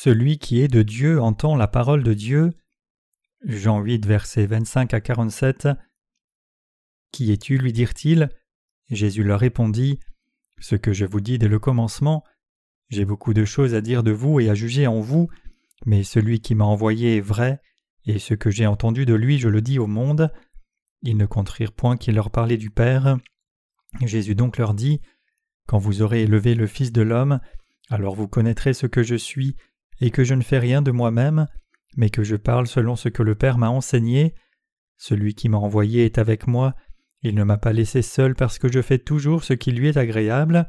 Celui qui est de Dieu entend la parole de Dieu. Jean 8, versets 25 à 47. Qui es-tu? lui dirent-ils. Jésus leur répondit Ce que je vous dis dès le commencement. J'ai beaucoup de choses à dire de vous et à juger en vous, mais celui qui m'a envoyé est vrai, et ce que j'ai entendu de lui je le dis au monde. Ils ne contrirent point qu'il leur parlait du Père. Jésus donc leur dit Quand vous aurez élevé le Fils de l'homme, alors vous connaîtrez ce que je suis, et que je ne fais rien de moi-même, mais que je parle selon ce que le Père m'a enseigné. Celui qui m'a envoyé est avec moi, il ne m'a pas laissé seul parce que je fais toujours ce qui lui est agréable.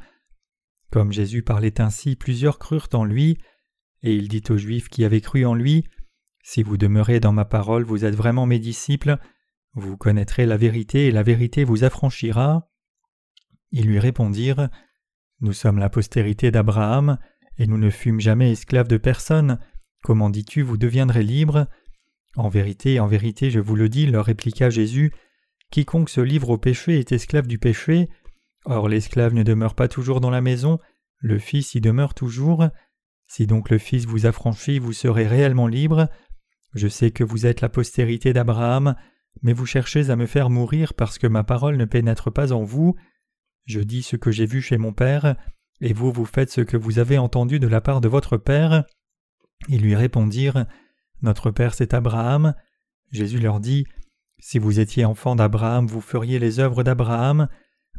Comme Jésus parlait ainsi, plusieurs crurent en lui, et il dit aux Juifs qui avaient cru en lui Si vous demeurez dans ma parole, vous êtes vraiment mes disciples, vous connaîtrez la vérité et la vérité vous affranchira. Ils lui répondirent Nous sommes la postérité d'Abraham, et nous ne fûmes jamais esclaves de personne. Comment dis-tu, vous deviendrez libres? En vérité, en vérité, je vous le dis, leur répliqua Jésus Quiconque se livre au péché est esclave du péché. Or l'esclave ne demeure pas toujours dans la maison, le Fils y demeure toujours. Si donc le Fils vous affranchit, vous serez réellement libre. Je sais que vous êtes la postérité d'Abraham, mais vous cherchez à me faire mourir parce que ma parole ne pénètre pas en vous. Je dis ce que j'ai vu chez mon Père, et vous vous faites ce que vous avez entendu de la part de votre Père. Ils lui répondirent Notre Père c'est Abraham. Jésus leur dit Si vous étiez enfant d'Abraham, vous feriez les œuvres d'Abraham,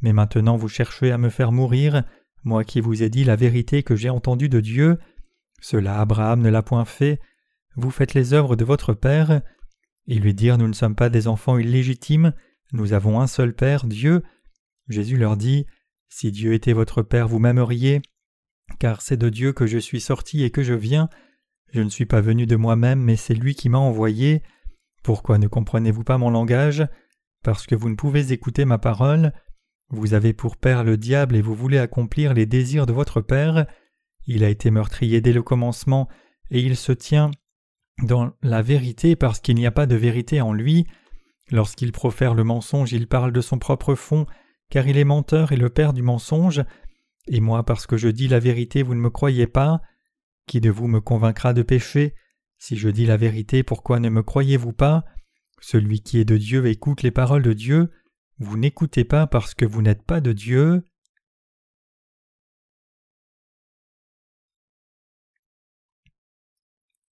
mais maintenant vous cherchez à me faire mourir, moi qui vous ai dit la vérité que j'ai entendue de Dieu. Cela Abraham ne l'a point fait. Vous faites les œuvres de votre Père. Ils lui dirent Nous ne sommes pas des enfants illégitimes, nous avons un seul Père, Dieu. Jésus leur dit Si Dieu était votre Père, vous m'aimeriez, car c'est de Dieu que je suis sorti et que je viens. Je ne suis pas venu de moi-même, mais c'est lui qui m'a envoyé. Pourquoi ne comprenez-vous pas mon langage? Parce que vous ne pouvez écouter ma parole. Vous avez pour père le diable et vous voulez accomplir les désirs de votre père. Il a été meurtrier dès le commencement, et il se tient dans la vérité parce qu'il n'y a pas de vérité en lui. Lorsqu'il profère le mensonge, il parle de son propre fond, car il est menteur et le père du mensonge. Et moi, parce que je dis la vérité, vous ne me croyez pas. Qui de vous me convaincra de pécher Si je dis la vérité, pourquoi ne me croyez-vous pas? Celui qui est de Dieu écoute les paroles de Dieu. Vous n'écoutez pas parce que vous n'êtes pas de Dieu.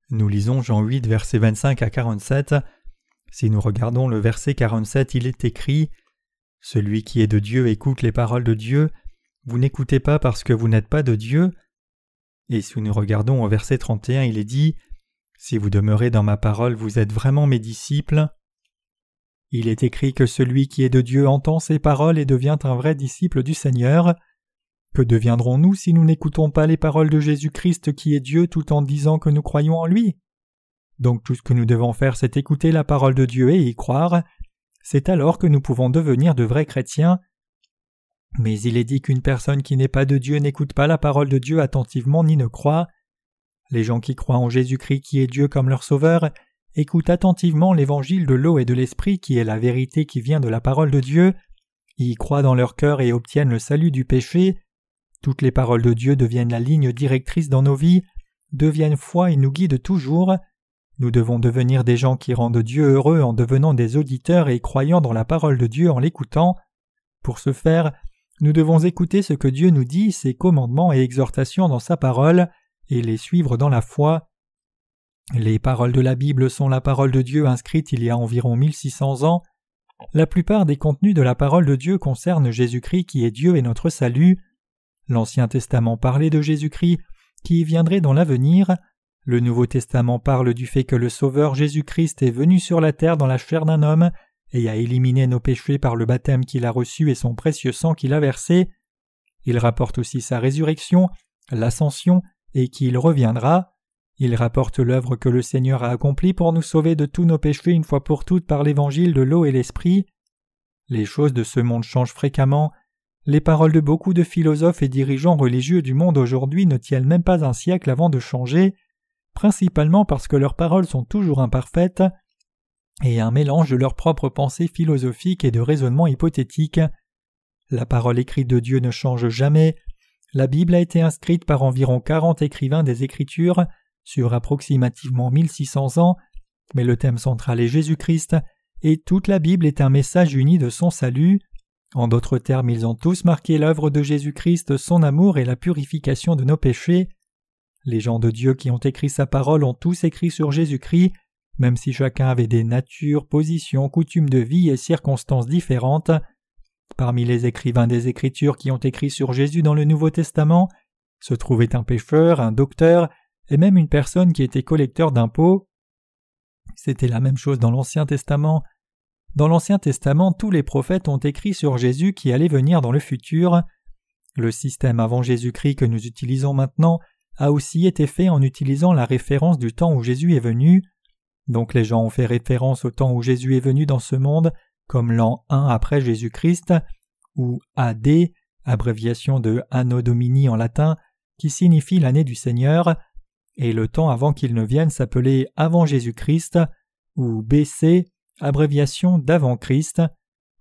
Nous lisons Jean 8, versets 25 à 47. Si nous regardons le verset 47, il est écrit Celui qui est de Dieu écoute les paroles de Dieu. Vous n'écoutez pas parce que vous n'êtes pas de Dieu. Et si nous regardons au verset 31, il est dit Si vous demeurez dans ma parole, vous êtes vraiment mes disciples. Il est écrit que celui qui est de Dieu entend ses paroles et devient un vrai disciple du Seigneur. Que deviendrons-nous si nous n'écoutons pas les paroles de Jésus-Christ qui est Dieu tout en disant que nous croyons en lui? Donc tout ce que nous devons faire c'est écouter la parole de Dieu et y croire. C'est alors que nous pouvons devenir de vrais chrétiens. Mais il est dit qu'une personne qui n'est pas de Dieu n'écoute pas la parole de Dieu attentivement ni ne croit. Les gens qui croient en Jésus-Christ qui est Dieu comme leur Sauveur écoutent attentivement l'évangile de l'eau et de l'esprit qui est la vérité qui vient de la parole de Dieu, y croient dans leur cœur et obtiennent le salut du péché, toutes les paroles de Dieu deviennent la ligne directrice dans nos vies, deviennent foi et nous guident toujours. Nous devons devenir des gens qui rendent Dieu heureux en devenant des auditeurs et croyant dans la parole de Dieu en l'écoutant. Pour ce faire, nous devons écouter ce que Dieu nous dit, ses commandements et exhortations dans sa parole, et les suivre dans la foi. Les paroles de la Bible sont la parole de Dieu inscrite il y a environ 1600 ans. La plupart des contenus de la parole de Dieu concernent Jésus-Christ qui est Dieu et notre salut. L'Ancien Testament parlait de Jésus-Christ qui viendrait dans l'avenir. Le Nouveau Testament parle du fait que le Sauveur Jésus-Christ est venu sur la terre dans la chair d'un homme et a éliminé nos péchés par le baptême qu'il a reçu et son précieux sang qu'il a versé. Il rapporte aussi sa résurrection, l'ascension et qu'il reviendra. Il rapporte l'œuvre que le Seigneur a accomplie pour nous sauver de tous nos péchés une fois pour toutes par l'évangile de l'eau et l'esprit. Les choses de ce monde changent fréquemment, les paroles de beaucoup de philosophes et dirigeants religieux du monde aujourd'hui ne tiennent même pas un siècle avant de changer, principalement parce que leurs paroles sont toujours imparfaites et un mélange de leurs propres pensées philosophiques et de raisonnements hypothétiques. La parole écrite de Dieu ne change jamais. La Bible a été inscrite par environ quarante écrivains des Écritures sur approximativement 1600 ans, mais le thème central est Jésus-Christ, et toute la Bible est un message uni de son salut. En d'autres termes, ils ont tous marqué l'œuvre de Jésus-Christ, son amour et la purification de nos péchés. Les gens de Dieu qui ont écrit sa parole ont tous écrit sur Jésus-Christ, même si chacun avait des natures, positions, coutumes de vie et circonstances différentes. Parmi les écrivains des Écritures qui ont écrit sur Jésus dans le Nouveau Testament se trouvait un pécheur, un docteur, et même une personne qui était collecteur d'impôts. C'était la même chose dans l'Ancien Testament. Dans l'Ancien Testament, tous les prophètes ont écrit sur Jésus qui allait venir dans le futur. Le système avant Jésus-Christ que nous utilisons maintenant a aussi été fait en utilisant la référence du temps où Jésus est venu. Donc les gens ont fait référence au temps où Jésus est venu dans ce monde, comme l'an 1 après Jésus-Christ, ou AD, abréviation de Anno Domini en latin, qui signifie l'année du Seigneur, et le temps avant qu'il ne vienne s'appelait avant Jésus-Christ, ou BC, abréviation d'avant Christ.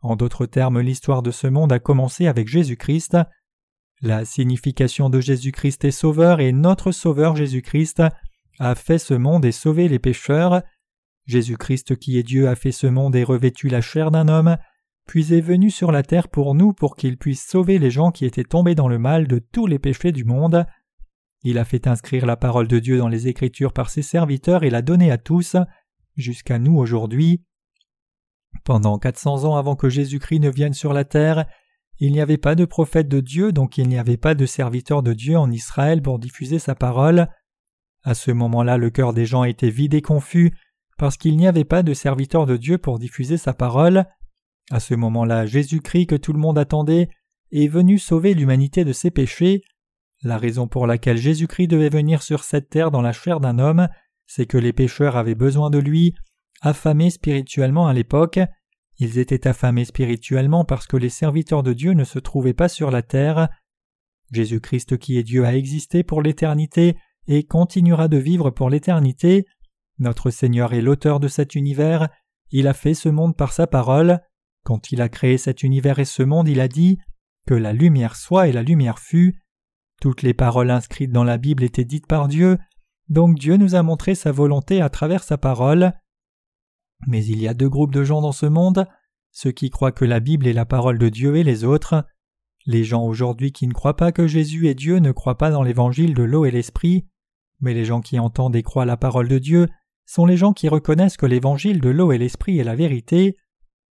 En d'autres termes, l'histoire de ce monde a commencé avec Jésus-Christ. La signification de Jésus-Christ est sauveur et notre sauveur Jésus-Christ a fait ce monde et sauvé les pécheurs. Jésus-Christ qui est Dieu a fait ce monde et revêtu la chair d'un homme, puis est venu sur la terre pour nous pour qu'il puisse sauver les gens qui étaient tombés dans le mal de tous les péchés du monde. Il a fait inscrire la parole de Dieu dans les Écritures par ses serviteurs et l'a donnée à tous, jusqu'à nous aujourd'hui. Pendant quatre cents ans avant que Jésus-Christ ne vienne sur la terre, il n'y avait pas de prophète de Dieu, donc il n'y avait pas de serviteur de Dieu en Israël pour diffuser sa parole. À ce moment-là, le cœur des gens était vide et confus, parce qu'il n'y avait pas de serviteur de Dieu pour diffuser sa parole. À ce moment-là, Jésus-Christ que tout le monde attendait est venu sauver l'humanité de ses péchés. La raison pour laquelle Jésus-Christ devait venir sur cette terre dans la chair d'un homme, c'est que les pécheurs avaient besoin de lui, affamés spirituellement à l'époque. Ils étaient affamés spirituellement parce que les serviteurs de Dieu ne se trouvaient pas sur la terre. Jésus-Christ qui est Dieu a existé pour l'éternité et continuera de vivre pour l'éternité. Notre Seigneur est l'auteur de cet univers, il a fait ce monde par sa parole. Quand il a créé cet univers et ce monde, il a dit que la lumière soit et la lumière fut. Toutes les paroles inscrites dans la Bible étaient dites par Dieu, donc Dieu nous a montré sa volonté à travers sa parole. Mais il y a deux groupes de gens dans ce monde, ceux qui croient que la Bible est la parole de Dieu et les autres. Les gens aujourd'hui qui ne croient pas que Jésus est Dieu ne croient pas dans l'évangile de l'eau et l'esprit, mais les gens qui entendent et croient la parole de Dieu sont les gens qui reconnaissent que l'évangile de l'eau et l'esprit est la vérité.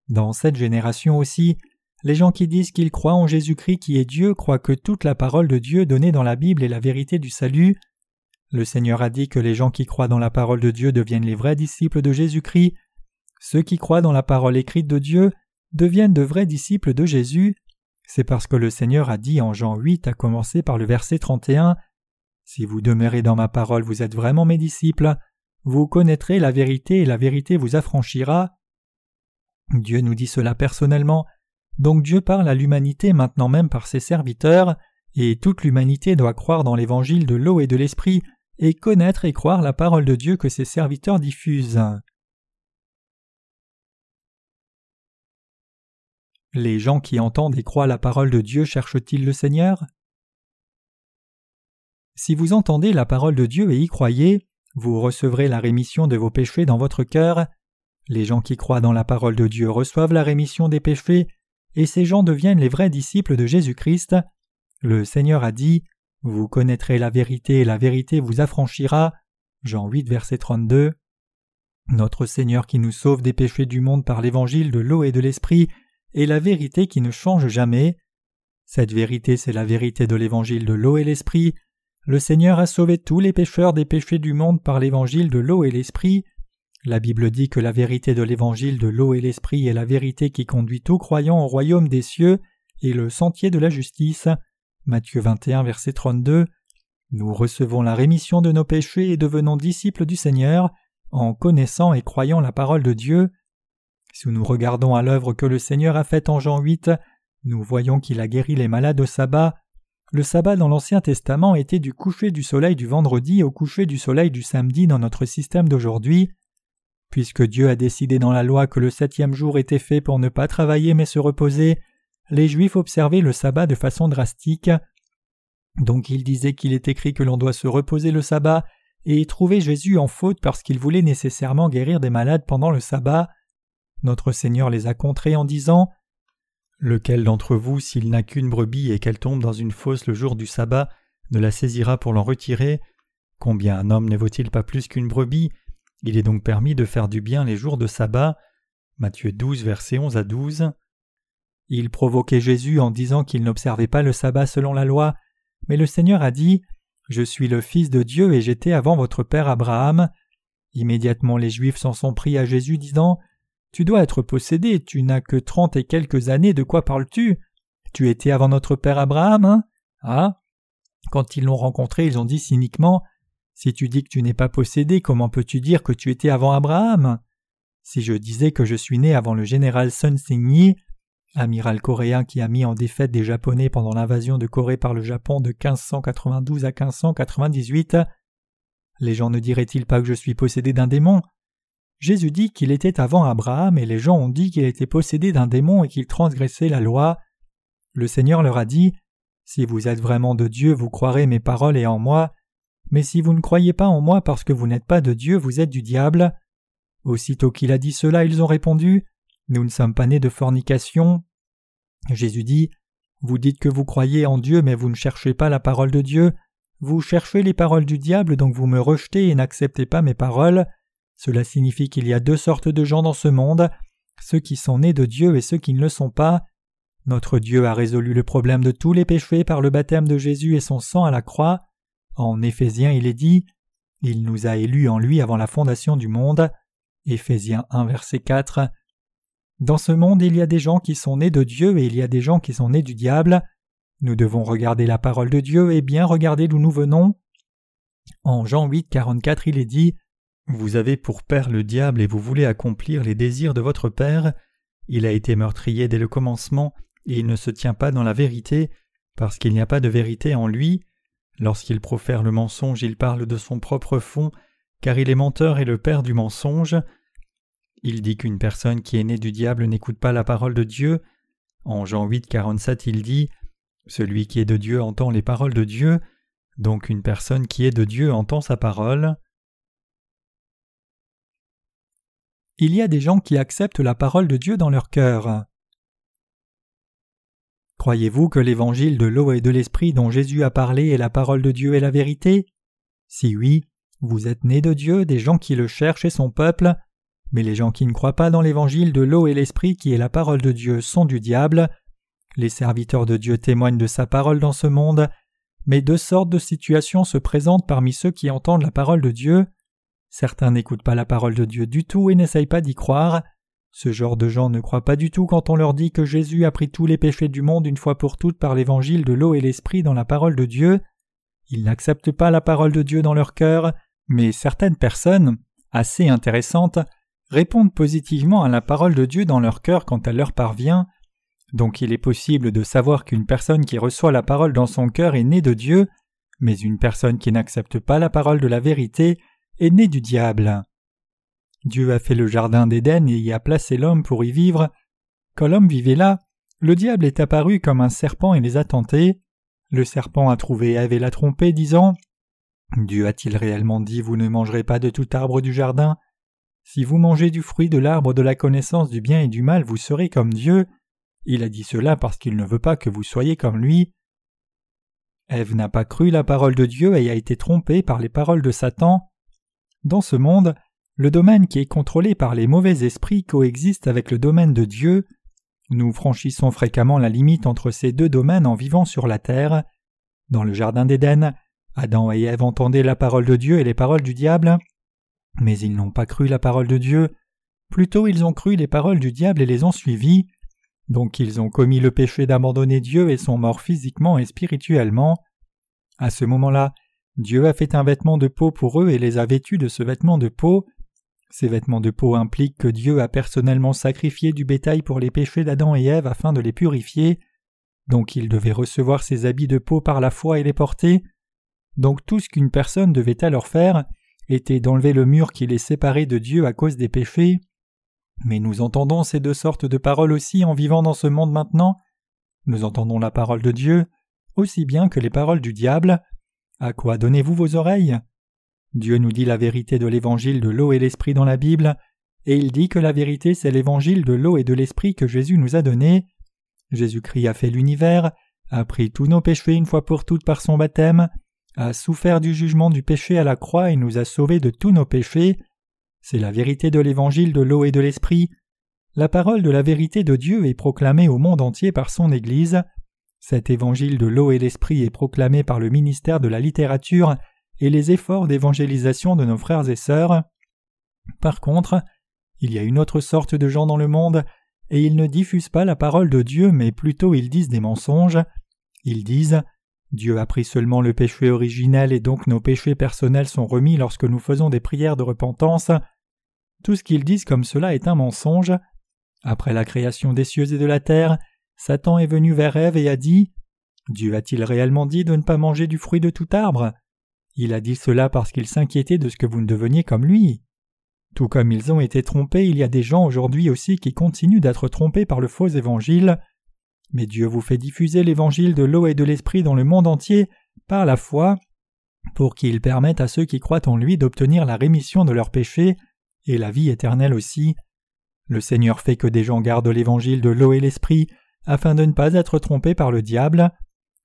Dans cette génération aussi, les gens qui disent qu'ils croient en Jésus-Christ qui est Dieu croient que toute la parole de Dieu donnée dans la Bible est la vérité du salut. Le Seigneur a dit que les gens qui croient dans la parole de Dieu deviennent les vrais disciples de Jésus-Christ. Ceux qui croient dans la parole écrite de Dieu deviennent de vrais disciples de Jésus. C'est parce que le Seigneur a dit en Jean 8 à commencer par le verset 31 Si vous demeurez dans ma parole, vous êtes vraiment mes disciples. Vous connaîtrez la vérité et la vérité vous affranchira. Dieu nous dit cela personnellement, donc Dieu parle à l'humanité maintenant même par ses serviteurs, et toute l'humanité doit croire dans l'évangile de l'eau et de l'esprit, et connaître et croire la parole de Dieu que ses serviteurs diffusent. Les gens qui entendent et croient la parole de Dieu cherchent-ils le Seigneur? Si vous entendez la parole de Dieu et y croyez, vous recevrez la rémission de vos péchés dans votre cœur. Les gens qui croient dans la parole de Dieu reçoivent la rémission des péchés, et ces gens deviennent les vrais disciples de Jésus-Christ. Le Seigneur a dit Vous connaîtrez la vérité et la vérité vous affranchira. Jean 8, verset 32. Notre Seigneur qui nous sauve des péchés du monde par l'évangile de l'eau et de l'esprit est la vérité qui ne change jamais. Cette vérité, c'est la vérité de l'évangile de l'eau et l'esprit, le Seigneur a sauvé tous les pécheurs des péchés du monde par l'évangile de l'eau et l'esprit. La Bible dit que la vérité de l'évangile de l'eau et l'esprit est la vérité qui conduit tout croyant au royaume des cieux et le sentier de la justice. Matthieu 21, verset 32. Nous recevons la rémission de nos péchés et devenons disciples du Seigneur en connaissant et croyant la parole de Dieu. Si nous regardons à l'œuvre que le Seigneur a faite en Jean 8, nous voyons qu'il a guéri les malades au sabbat, le sabbat dans l'Ancien Testament était du coucher du soleil du vendredi au coucher du soleil du samedi dans notre système d'aujourd'hui. Puisque Dieu a décidé dans la loi que le septième jour était fait pour ne pas travailler mais se reposer, les Juifs observaient le sabbat de façon drastique. Donc il disait qu'il est écrit que l'on doit se reposer le sabbat, et trouvé Jésus en faute parce qu'il voulait nécessairement guérir des malades pendant le sabbat. Notre Seigneur les a contrés en disant Lequel d'entre vous, s'il n'a qu'une brebis et qu'elle tombe dans une fosse le jour du sabbat, ne la saisira pour l'en retirer? Combien un homme ne vaut-il pas plus qu'une brebis? Il est donc permis de faire du bien les jours de sabbat. Matthieu 12, versets 11 à 12. Il provoquait Jésus en disant qu'il n'observait pas le sabbat selon la loi, mais le Seigneur a dit Je suis le Fils de Dieu et j'étais avant votre père Abraham. Immédiatement les Juifs s'en sont pris à Jésus, disant Tu dois être possédé, tu n'as que trente et quelques années, de quoi parles-tu? Tu étais avant notre père Abraham, hein? Ah! Quand ils l'ont rencontré, ils ont dit cyniquement Si tu dis que tu n'es pas possédé, comment peux-tu dire que tu étais avant Abraham? Si je disais que je suis né avant le général Sun Sing amiral coréen qui a mis en défaite des Japonais pendant l'invasion de Corée par le Japon de 1592 à 1598. Les gens ne diraient-ils pas que je suis possédé d'un démon? Jésus dit qu'il était avant Abraham et les gens ont dit qu'il était possédé d'un démon et qu'il transgressait la loi. Le Seigneur leur a dit Si vous êtes vraiment de Dieu, vous croirez mes paroles et en moi, mais si vous ne croyez pas en moi parce que vous n'êtes pas de Dieu, vous êtes du diable. Aussitôt qu'il a dit cela, ils ont répondu nous ne sommes pas nés de fornication. Jésus dit Vous dites que vous croyez en Dieu, mais vous ne cherchez pas la parole de Dieu. Vous cherchez les paroles du diable, donc vous me rejetez et n'acceptez pas mes paroles. Cela signifie qu'il y a deux sortes de gens dans ce monde ceux qui sont nés de Dieu et ceux qui ne le sont pas. Notre Dieu a résolu le problème de tous les péchés par le baptême de Jésus et son sang à la croix. En Éphésiens, il est dit Il nous a élus en lui avant la fondation du monde. Éphésiens 1, verset 4. Dans ce monde, il y a des gens qui sont nés de Dieu et il y a des gens qui sont nés du diable. Nous devons regarder la parole de Dieu et bien regarder d'où nous venons. En Jean 8, 44, il est dit Vous avez pour père le diable et vous voulez accomplir les désirs de votre père. Il a été meurtrier dès le commencement et il ne se tient pas dans la vérité parce qu'il n'y a pas de vérité en lui. Lorsqu'il profère le mensonge, il parle de son propre fond, car il est menteur et le père du mensonge. Il dit qu'une personne qui est née du diable n'écoute pas la parole de Dieu. En Jean 8, 47, il dit Celui qui est de Dieu entend les paroles de Dieu, donc une personne qui est de Dieu entend sa parole. Il y a des gens qui acceptent la parole de Dieu dans leur cœur. Croyez-vous que l'évangile de l'eau et de l'esprit dont Jésus a parlé est la parole de Dieu et la vérité? Si oui, vous êtes nés de Dieu, des gens qui le cherchent et son peuple, mais les gens qui ne croient pas dans l'évangile de l'eau et l'esprit qui est la parole de Dieu sont du diable. Les serviteurs de Dieu témoignent de sa parole dans ce monde, mais deux sortes de situations se présentent parmi ceux qui entendent la parole de Dieu. Certains n'écoutent pas la parole de Dieu du tout et n'essayent pas d'y croire. Ce genre de gens ne croient pas du tout quand on leur dit que Jésus a pris tous les péchés du monde une fois pour toutes par l'évangile de l'eau et l'esprit dans la parole de Dieu. Ils n'acceptent pas la parole de Dieu dans leur cœur, mais certaines personnes, assez intéressantes, répondent positivement à la parole de Dieu dans leur cœur quand elle leur parvient. Donc il est possible de savoir qu'une personne qui reçoit la parole dans son cœur est née de Dieu, mais une personne qui n'accepte pas la parole de la vérité est née du diable. Dieu a fait le jardin d'Éden et y a placé l'homme pour y vivre. Quand l'homme vivait là, le diable est apparu comme un serpent et les a tentés. Le serpent a trouvé Ève et l'a trompé, disant Dieu a-t-il réellement dit Vous ne mangerez pas de tout arbre du jardin? Si vous mangez du fruit de l'arbre de la connaissance du bien et du mal, vous serez comme Dieu. Il a dit cela parce qu'il ne veut pas que vous soyez comme lui. Ève n'a pas cru la parole de Dieu et a été trompée par les paroles de Satan. Dans ce monde, le domaine qui est contrôlé par les mauvais esprits coexiste avec le domaine de Dieu. Nous franchissons fréquemment la limite entre ces deux domaines en vivant sur la terre. Dans le jardin d'Éden, Adam et Ève entendaient la parole de Dieu et les paroles du diable. Mais ils n'ont pas cru la parole de Dieu, plutôt ils ont cru les paroles du diable et les ont suivies, donc ils ont commis le péché d'abandonner Dieu et sont morts physiquement et spirituellement. À ce moment-là, Dieu a fait un vêtement de peau pour eux et les a vêtus de ce vêtement de peau. Ces vêtements de peau impliquent que Dieu a personnellement sacrifié du bétail pour les péchés d'Adam et Ève afin de les purifier, donc ils devaient recevoir ces habits de peau par la foi et les porter. Donc tout ce qu'une personne devait alors faire, était d'enlever le mur qui les séparait de Dieu à cause des péchés. Mais nous entendons ces deux sortes de paroles aussi en vivant dans ce monde maintenant. Nous entendons la parole de Dieu aussi bien que les paroles du diable. À quoi donnez-vous vos oreilles? Dieu nous dit la vérité de l'évangile de l'eau et l'esprit dans la Bible, et il dit que la vérité c'est l'évangile de l'eau et de l'esprit que Jésus nous a donné. Jésus-Christ a fait l'univers, a pris tous nos péchés une fois pour toutes par son baptême, a souffert du jugement du péché à la croix et nous a sauvés de tous nos péchés. C'est la vérité de l'évangile de l'eau et de l'esprit. La parole de la vérité de Dieu est proclamée au monde entier par son Église. Cet évangile de l'eau et l'esprit est proclamé par le ministère de la littérature et les efforts d'évangélisation de nos frères et sœurs. Par contre, il y a une autre sorte de gens dans le monde, et ils ne diffusent pas la parole de Dieu, mais plutôt ils disent des mensonges. Ils disent Dieu a pris seulement le péché originel et donc nos péchés personnels sont remis lorsque nous faisons des prières de repentance. Tout ce qu'ils disent comme cela est un mensonge. Après la création des cieux et de la terre, Satan est venu vers Ève et a dit Dieu a-t-il réellement dit de ne pas manger du fruit de tout arbre? Il a dit cela parce qu'il s'inquiétait de ce que vous ne deveniez comme lui. Tout comme ils ont été trompés, il y a des gens aujourd'hui aussi qui continuent d'être trompés par le faux évangile. Mais Dieu vous fait diffuser l'évangile de l'eau et de l'esprit dans le monde entier par la foi, pour qu'il permette à ceux qui croient en lui d'obtenir la rémission de leurs péchés et la vie éternelle aussi. Le Seigneur fait que des gens gardent l'évangile de l'eau et l'esprit afin de ne pas être trompés par le diable.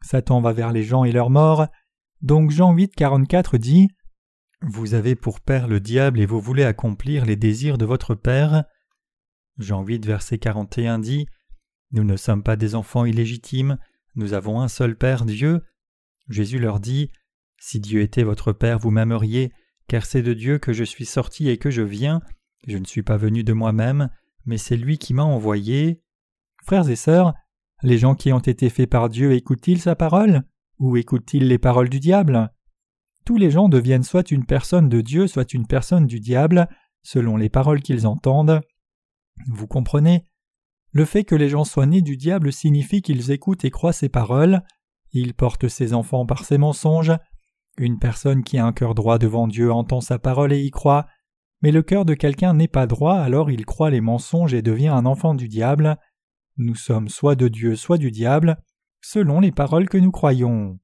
Satan va vers les gens et leur mort. Donc Jean 8, 44 dit Vous avez pour père le diable et vous voulez accomplir les désirs de votre père. Jean 8, verset 41 dit Nous ne sommes pas des enfants illégitimes, nous avons un seul Père, Dieu. Jésus leur dit Si Dieu était votre Père, vous m'aimeriez, car c'est de Dieu que je suis sorti et que je viens. Je ne suis pas venu de moi-même, mais c'est lui qui m'a envoyé. Frères et sœurs, les gens qui ont été faits par Dieu écoutent-ils sa parole ou écoutent-ils les paroles du diable? Tous les gens deviennent soit une personne de Dieu, soit une personne du diable, selon les paroles qu'ils entendent. Vous comprenez? Le fait que les gens soient nés du diable signifie qu'ils écoutent et croient ses paroles, ils portent ses enfants par ses mensonges. Une personne qui a un cœur droit devant Dieu entend sa parole et y croit, mais le cœur de quelqu'un n'est pas droit, alors il croit les mensonges et devient un enfant du diable. Nous sommes soit de Dieu, soit du diable, selon les paroles que nous croyons.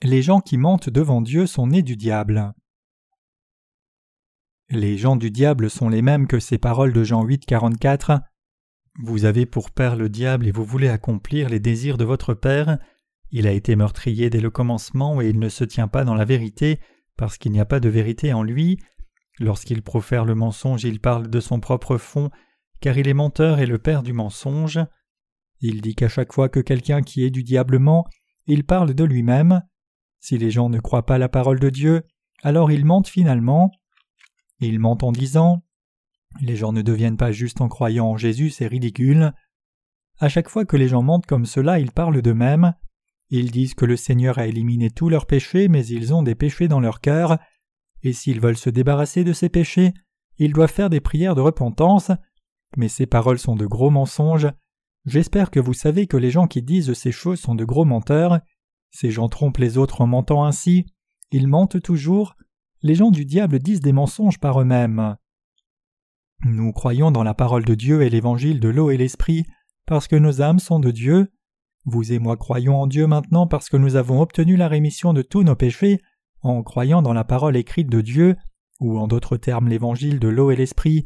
Les gens qui mentent devant Dieu sont nés du diable. Les gens du diable sont les mêmes que ces paroles de Jean 8, 44. Vous avez pour père le diable et vous voulez accomplir les désirs de votre père. Il a été meurtrier dès le commencement et il ne se tient pas dans la vérité parce qu'il n'y a pas de vérité en lui. Lorsqu'il profère le mensonge, il parle de son propre fond, car il est menteur et le père du mensonge. Il dit qu'à chaque fois que quelqu'un qui est du diable ment, il parle de lui-même. Si les gens ne croient pas la parole de Dieu, alors ils mentent finalement. Ils mentent en disant Les gens ne deviennent pas justes en croyant en Jésus, c'est ridicule. À chaque fois que les gens mentent comme cela, ils parlent d'eux-mêmes. Ils disent que le Seigneur a éliminé tous leurs péchés, mais ils ont des péchés dans leur cœur, et s'ils veulent se débarrasser de ces péchés, ils doivent faire des prières de repentance, mais ces paroles sont de gros mensonges. J'espère que vous savez que les gens qui disent ces choses sont de gros menteurs. Ces gens trompent les autres en mentant ainsi. Ils mentent toujours. Les gens du diable disent des mensonges par eux-mêmes. Nous croyons dans la parole de Dieu et l'évangile de l'eau et l'esprit, parce que nos âmes sont de Dieu. Vous et moi croyons en Dieu maintenant parce que nous avons obtenu la rémission de tous nos péchés en croyant dans la parole écrite de Dieu, ou en d'autres termes l'évangile de l'eau et l'esprit.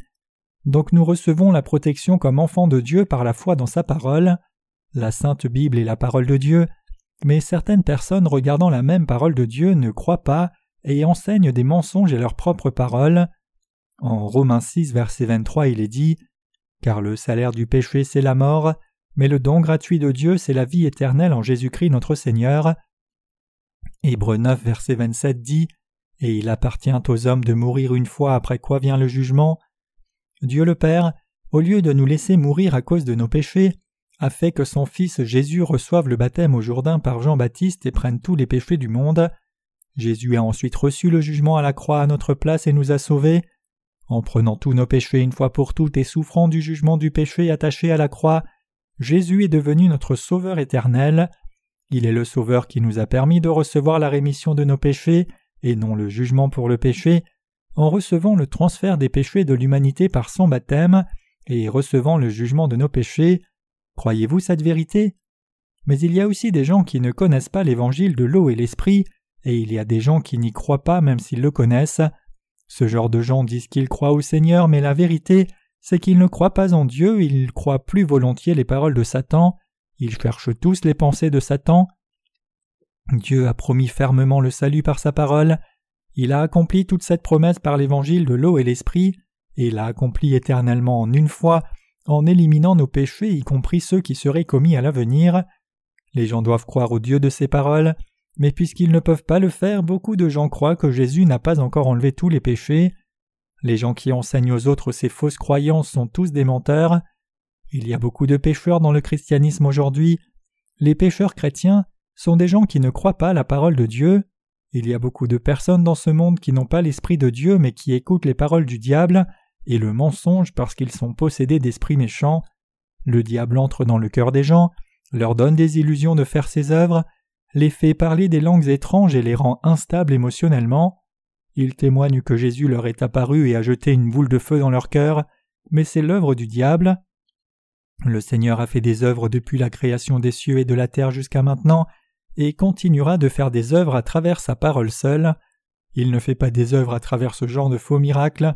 Donc nous recevons la protection comme enfants de Dieu par la foi dans sa parole. La Sainte Bible est la parole de Dieu, mais certaines personnes regardant la même parole de Dieu ne croient pas et enseignent des mensonges et leurs propres paroles. En Romains 6, verset 23, il est dit Car le salaire du péché, c'est la mort, mais le don gratuit de Dieu, c'est la vie éternelle en Jésus-Christ notre Seigneur. Hébreu 9, verset 27 dit Et il appartient aux hommes de mourir une fois après quoi vient le jugement. Dieu le Père, au lieu de nous laisser mourir à cause de nos péchés, a fait que son Fils Jésus reçoive le baptême au Jourdain par Jean-Baptiste et prenne tous les péchés du monde. Jésus a ensuite reçu le jugement à la croix à notre place et nous a sauvés. En prenant tous nos péchés une fois pour toutes et souffrant du jugement du péché attaché à la croix, Jésus est devenu notre Sauveur éternel. Il est le Sauveur qui nous a permis de recevoir la rémission de nos péchés, et non le jugement pour le péché, en recevant le transfert des péchés de l'humanité par son baptême, et recevant le jugement de nos péchés. Croyez-vous cette vérité? Mais il y a aussi des gens qui ne connaissent pas l'évangile de l'eau et l'esprit, et il y a des gens qui n'y croient pas même s'ils le connaissent. Ce genre de gens disent qu'ils croient au Seigneur, mais la vérité, c'est qu'ils ne croient pas en Dieu, ils croient plus volontiers les paroles de Satan, ils cherchent tous les pensées de Satan. Dieu a promis fermement le salut par sa parole, il a accompli toute cette promesse par l'évangile de l'eau et l'esprit, et l'a accompli éternellement en une fois, en éliminant nos péchés, y compris ceux qui seraient commis à l'avenir. Les gens doivent croire au Dieu de ces paroles, mais puisqu'ils ne peuvent pas le faire, beaucoup de gens croient que Jésus n'a pas encore enlevé tous les péchés. Les gens qui enseignent aux autres ces fausses croyances sont tous des menteurs. Il y a beaucoup de pécheurs dans le christianisme aujourd'hui. Les pécheurs chrétiens sont des gens qui ne croient pas la parole de Dieu. Il y a beaucoup de personnes dans ce monde qui n'ont pas l'esprit de Dieu mais qui écoutent les paroles du diable et le mensonge parce qu'ils sont possédés d'esprits méchants. Le diable entre dans le cœur des gens, leur donne des illusions de faire ses œuvres, les fait parler des langues étranges et les rend instables émotionnellement. Il témoigne que Jésus leur est apparu et a jeté une boule de feu dans leur cœur, mais c'est l'œuvre du diable. Le Seigneur a fait des œuvres depuis la création des cieux et de la terre jusqu'à maintenant, et continuera de faire des œuvres à travers sa parole seule. Il ne fait pas des œuvres à travers ce genre de faux miracles.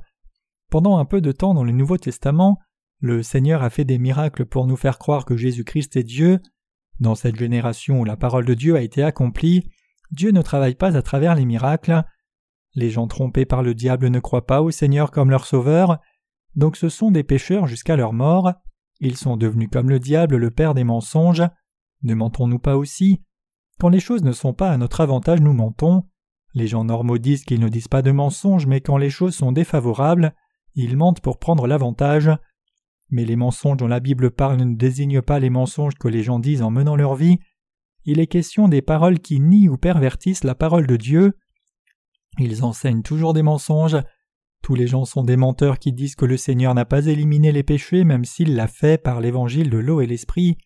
Pendant un peu de temps dans le Nouveau Testament, le Seigneur a fait des miracles pour nous faire croire que Jésus-Christ est Dieu. Dans cette génération où la parole de Dieu a été accomplie, Dieu ne travaille pas à travers les miracles. Les gens trompés par le diable ne croient pas au Seigneur comme leur sauveur, donc ce sont des pécheurs jusqu'à leur mort. Ils sont devenus comme le diable, le père des mensonges. Ne mentons-nous pas aussi? Quand les choses ne sont pas à notre avantage, nous mentons. Les gens normaux disent qu'ils ne disent pas de mensonges, mais quand les choses sont défavorables, ils mentent pour prendre l'avantage. Mais les mensonges dont la Bible parle ne désignent pas les mensonges que les gens disent en menant leur vie. Il est question des paroles qui nient ou pervertissent la parole de Dieu. Ils enseignent toujours des mensonges. Tous les gens sont des menteurs qui disent que le Seigneur n'a pas éliminé les péchés même s'il l'a fait par l'évangile de l'eau et l'esprit.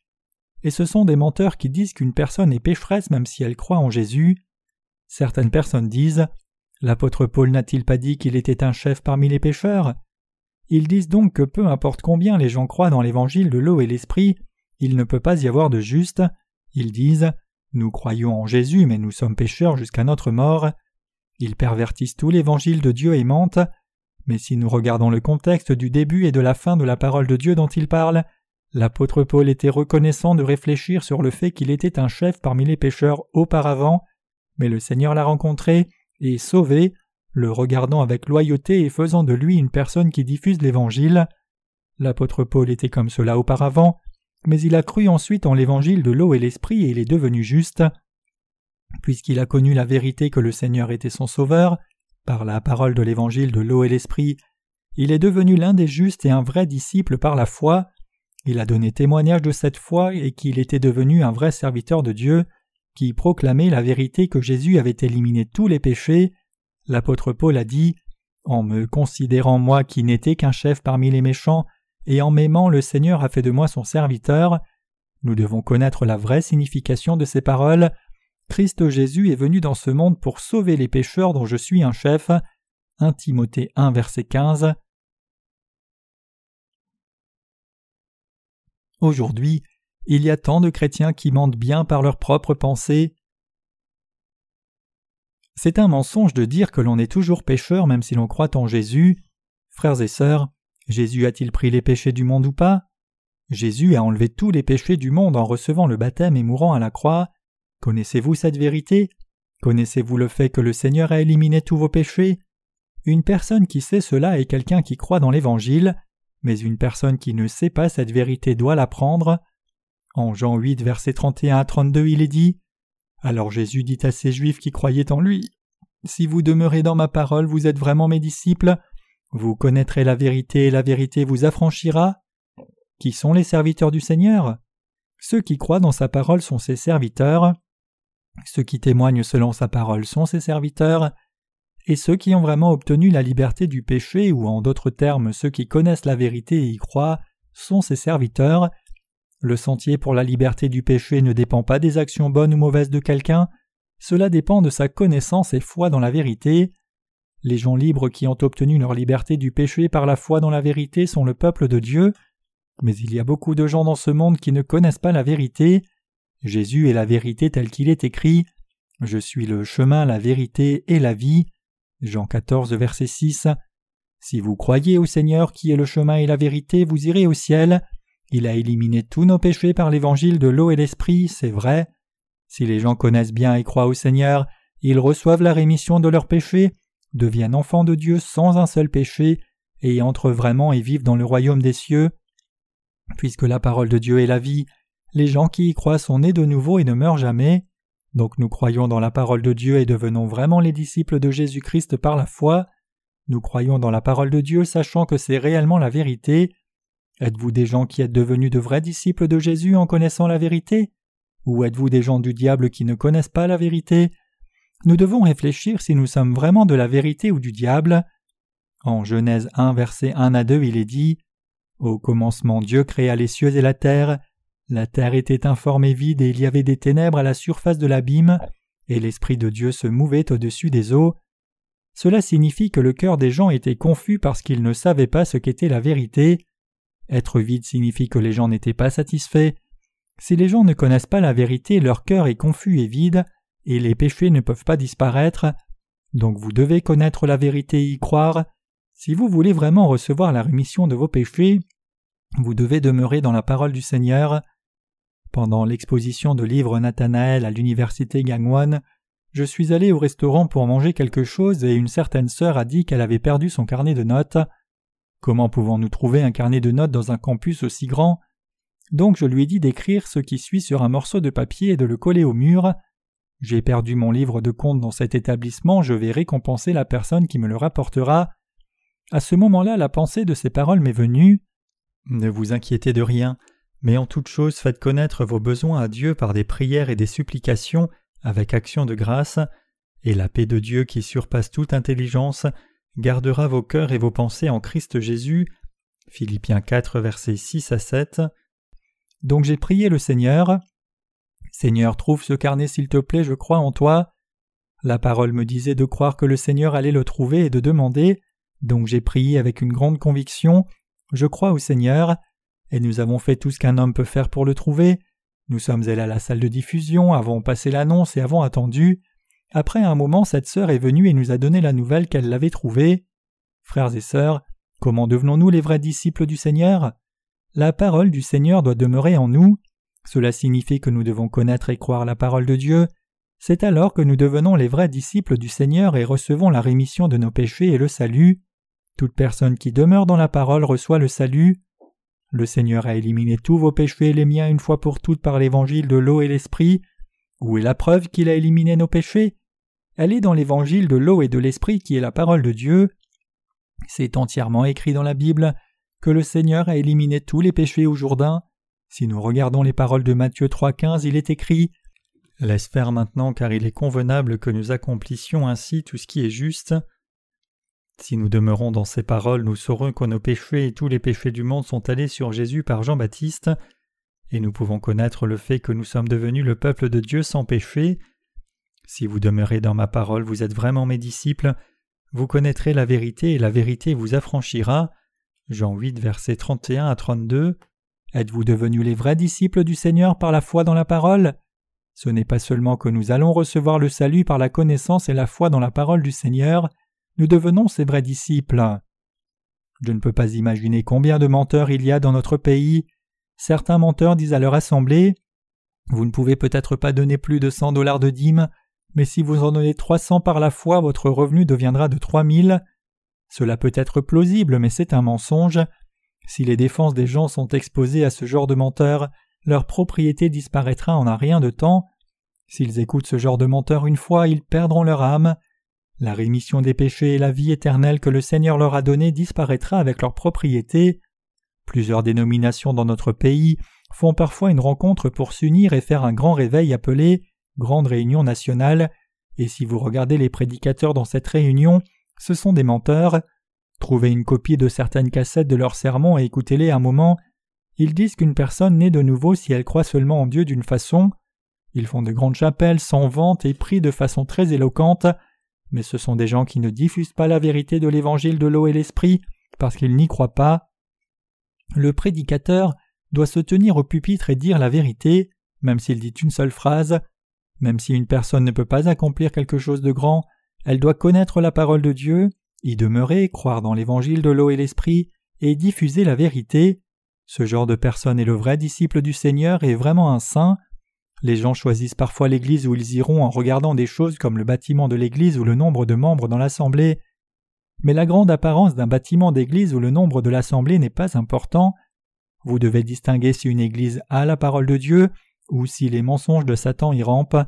Et ce sont des menteurs qui disent qu'une personne est pécheresse même si elle croit en Jésus. Certaines personnes disent L'apôtre Paul n'a-t-il pas dit qu'il était un chef parmi les pécheurs? Ils disent donc que peu importe combien les gens croient dans l'évangile de l'eau et l'esprit, il ne peut pas y avoir de juste. Ils disent Nous croyons en Jésus, mais nous sommes pécheurs jusqu'à notre mort. Ils pervertissent tout l'évangile de Dieu et mentent. Mais si nous regardons le contexte du début et de la fin de la parole de Dieu dont il parle, l'apôtre Paul était reconnaissant de réfléchir sur le fait qu'il était un chef parmi les pécheurs auparavant, mais le Seigneur l'a rencontré et sauvé, le regardant avec loyauté et faisant de lui une personne qui diffuse l'Évangile. L'apôtre Paul était comme cela auparavant, mais il a cru ensuite en l'Évangile de l'eau et l'Esprit et il est devenu juste. Puisqu'il a connu la vérité que le Seigneur était son Sauveur, par la parole de l'Évangile de l'eau et l'Esprit, il est devenu l'un des justes et un vrai disciple par la foi, il a donné témoignage de cette foi et qu'il était devenu un vrai serviteur de Dieu, qui proclamait la vérité que Jésus avait éliminé tous les péchés, l'apôtre Paul a dit En me considérant moi qui n'étais qu'un chef parmi les méchants, et en m'aimant le Seigneur a fait de moi son serviteur. Nous devons connaître la vraie signification de ces paroles. Christ Jésus est venu dans ce monde pour sauver les pécheurs dont je suis un chef. 1 Timothée 1 verset 15. Aujourd'hui, il y a tant de chrétiens qui mentent bien par leurs propres pensées. C'est un mensonge de dire que l'on est toujours pécheur même si l'on croit en Jésus. Frères et sœurs, Jésus a-t-il pris les péchés du monde ou pas? Jésus a enlevé tous les péchés du monde en recevant le baptême et mourant à la croix. Connaissez-vous cette vérité? Connaissez-vous le fait que le Seigneur a éliminé tous vos péchés? Une personne qui sait cela est quelqu'un qui croit dans l'Évangile, mais une personne qui ne sait pas cette vérité doit l'apprendre. En Jean 8, versets 31 à 32, il est dit Alors Jésus dit à ces Juifs qui croyaient en lui Si vous demeurez dans ma parole, vous êtes vraiment mes disciples, vous connaîtrez la vérité et la vérité vous affranchira. Qui sont les serviteurs du Seigneur? Ceux qui croient dans sa parole sont ses serviteurs. Ceux qui témoignent selon sa parole sont ses serviteurs. Et ceux qui ont vraiment obtenu la liberté du péché, ou en d'autres termes ceux qui connaissent la vérité et y croient, sont ses serviteurs, le sentier pour la liberté du péché ne dépend pas des actions bonnes ou mauvaises de quelqu'un, cela dépend de sa connaissance et foi dans la vérité. Les gens libres qui ont obtenu leur liberté du péché par la foi dans la vérité sont le peuple de Dieu, mais il y a beaucoup de gens dans ce monde qui ne connaissent pas la vérité. Jésus est la vérité telle qu'il est écrit. Je suis le chemin, la vérité et la vie. Jean 14, verset 6. Si vous croyez au Seigneur qui est le chemin et la vérité, vous irez au ciel. Il a éliminé tous nos péchés par l'évangile de l'eau et l'esprit, c'est vrai. Si les gens connaissent bien et croient au Seigneur, ils reçoivent la rémission de leurs péchés, deviennent enfants de Dieu sans un seul péché, et entrent vraiment et vivent dans le royaume des cieux. Puisque la parole de Dieu est la vie, les gens qui y croient sont nés de nouveau et ne meurent jamais. Donc nous croyons dans la parole de Dieu et devenons vraiment les disciples de Jésus-Christ par la foi. Nous croyons dans la parole de Dieu sachant que c'est réellement la vérité. Êtes-vous des gens qui êtes devenus de vrais disciples de Jésus en connaissant la vérité? Ou êtes-vous des gens du diable qui ne connaissent pas la vérité? Nous devons réfléchir si nous sommes vraiment de la vérité ou du diable. En Genèse 1 verset 1 à 2 il est dit Au commencement Dieu créa les cieux et la terre. La terre était informe et vide et il y avait des ténèbres à la surface de l'abîme, et l'Esprit de Dieu se mouvait au-dessus des eaux. Cela signifie que le cœur des gens était confus parce qu'ils ne savaient pas ce qu'était la vérité. Être vide signifie que les gens n'étaient pas satisfaits. Si les gens ne connaissent pas la vérité, leur cœur est confus et vide, et les péchés ne peuvent pas disparaître. Donc vous devez connaître la vérité et y croire. Si vous voulez vraiment recevoir la rémission de vos péchés, vous devez demeurer dans la parole du Seigneur. Pendant l'exposition de livre Nathanaël à l'université Gangwon, je suis allé au restaurant pour manger quelque chose et une certaine sœur a dit qu'elle avait perdu son carnet de notes. Comment pouvons-nous trouver un carnet de notes dans un campus aussi grand? Donc je lui ai dit d'écrire ce qui suit sur un morceau de papier et de le coller au mur. J'ai perdu mon livre de compte dans cet établissement, je vais récompenser la personne qui me le rapportera. À ce moment-là, la pensée de ces paroles m'est venue. Ne vous inquiétez de rien, mais en toute chose faites connaître vos besoins à Dieu par des prières et des supplications avec action de grâce, et la paix de Dieu qui surpasse toute intelligence gardera vos cœurs et vos pensées en Christ Jésus. Philippiens 4 versets 6 à 7. Donc j'ai prié le Seigneur. Seigneur, trouve ce carnet s'il te plaît, je crois en toi. La parole me disait de croire que le Seigneur allait le trouver et de demander. Donc j'ai prié avec une grande conviction. Je crois au Seigneur, et nous avons fait tout ce qu'un homme peut faire pour le trouver. Nous sommes allés à la salle de diffusion, avons passé l'annonce et avons attendu. Après un moment, cette sœur est venue et nous a donné la nouvelle qu'elle l'avait trouvé. Frères et sœurs, comment devenons-nous les vrais disciples du Seigneur? La parole du Seigneur doit demeurer en nous. Cela signifie que nous devons connaître et croire la parole de Dieu. C'est alors que nous devenons les vrais disciples du Seigneur et recevons la rémission de nos péchés et le salut. Toute personne qui demeure dans la parole reçoit le salut. Le Seigneur a éliminé tous vos péchés et les miens une fois pour toutes par l'évangile de l'eau et l'esprit. Où est la preuve qu'il a éliminé nos péchés? Elle est dans l'évangile de l'eau et de l'esprit qui est la parole de Dieu. C'est entièrement écrit dans la Bible que le Seigneur a éliminé tous les péchés au Jourdain. Si nous regardons les paroles de Matthieu 3.15, il est écrit Laisse faire maintenant car il est convenable que nous accomplissions ainsi tout ce qui est juste. Si nous demeurons dans ces paroles, nous saurons que nos péchés et tous les péchés du monde sont allés sur Jésus par Jean-Baptiste, et nous pouvons connaître le fait que nous sommes devenus le peuple de Dieu sans péché. Si vous demeurez dans ma parole, vous êtes vraiment mes disciples, vous connaîtrez la vérité et la vérité vous affranchira. Jean 8, versets 31 à 32. Êtes-vous devenus les vrais disciples du Seigneur par la foi dans la parole? Ce n'est pas seulement que nous allons recevoir le salut par la connaissance et la foi dans la parole du Seigneur, nous devenons ses vrais disciples. Je ne peux pas imaginer combien de menteurs il y a dans notre pays. Certains menteurs disent à leur assemblée Vous ne pouvez peut-être pas donner plus de cent dollars de dîmes, mais si vous en donnez trois cents par la foi, votre revenu deviendra de trois mille. Cela peut être plausible, mais c'est un mensonge. Si les défenses des gens sont exposées à ce genre de menteurs, leur propriété disparaîtra en un rien de temps. S'ils écoutent ce genre de menteurs une fois, ils perdront leur âme. La rémission des péchés et la vie éternelle que le Seigneur leur a donnée disparaîtra avec leur propriété. Plusieurs dénominations dans notre pays font parfois une rencontre pour s'unir et faire un grand réveil appelé Grande Réunion nationale, et si vous regardez les prédicateurs dans cette réunion, ce sont des menteurs. Trouvez une copie de certaines cassettes de leurs sermons et écoutez-les un moment. Ils disent qu'une personne naît de nouveau si elle croit seulement en Dieu d'une façon. Ils font de grandes chapelles sans vente et prient de façon très éloquente mais ce sont des gens qui ne diffusent pas la vérité de l'évangile de l'eau et l'esprit parce qu'ils n'y croient pas. Le prédicateur doit se tenir au pupitre et dire la vérité. même s'il dit une seule phrase, même si une personne ne peut pas accomplir quelque chose de grand, elle doit connaître la parole de Dieu, y demeurer, croire dans l'évangile de l'eau et l'esprit, et diffuser la vérité. Ce genre de personne est le vrai disciple du Seigneur et vraiment un saint. Les gens choisissent parfois l'église où ils iront en regardant des choses comme le bâtiment de l'église ou le nombre de membres dans l'assemblée. Mais la grande apparence d'un bâtiment d'église ou le nombre de l'assemblée n'est pas important. Vous devez distinguer si une église a la parole de Dieu ou si les mensonges de Satan y rampent.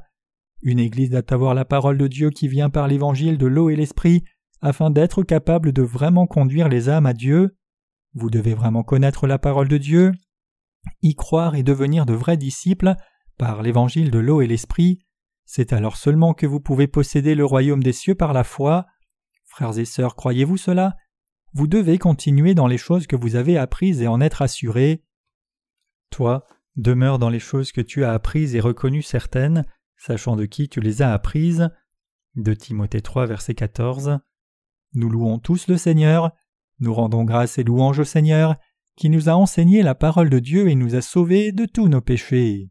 Une église doit avoir la parole de Dieu qui vient par l'évangile de l'eau et l'esprit afin d'être capable de vraiment conduire les âmes à Dieu. Vous devez vraiment connaître la parole de Dieu, y croire et devenir de vrais disciples par l'évangile de l'eau et l'esprit. C'est alors seulement que vous pouvez posséder le royaume des cieux par la foi. Frères et sœurs, croyez-vous cela? Vous devez continuer dans les choses que vous avez apprises et en être assurés. Toi, demeure dans les choses que tu as apprises et reconnues certaines, sachant de qui tu les as apprises. De Timothée 3, verset 14. Nous louons tous le Seigneur, nous rendons grâce et louange au Seigneur, qui nous a enseigné la parole de Dieu et nous a sauvés de tous nos péchés.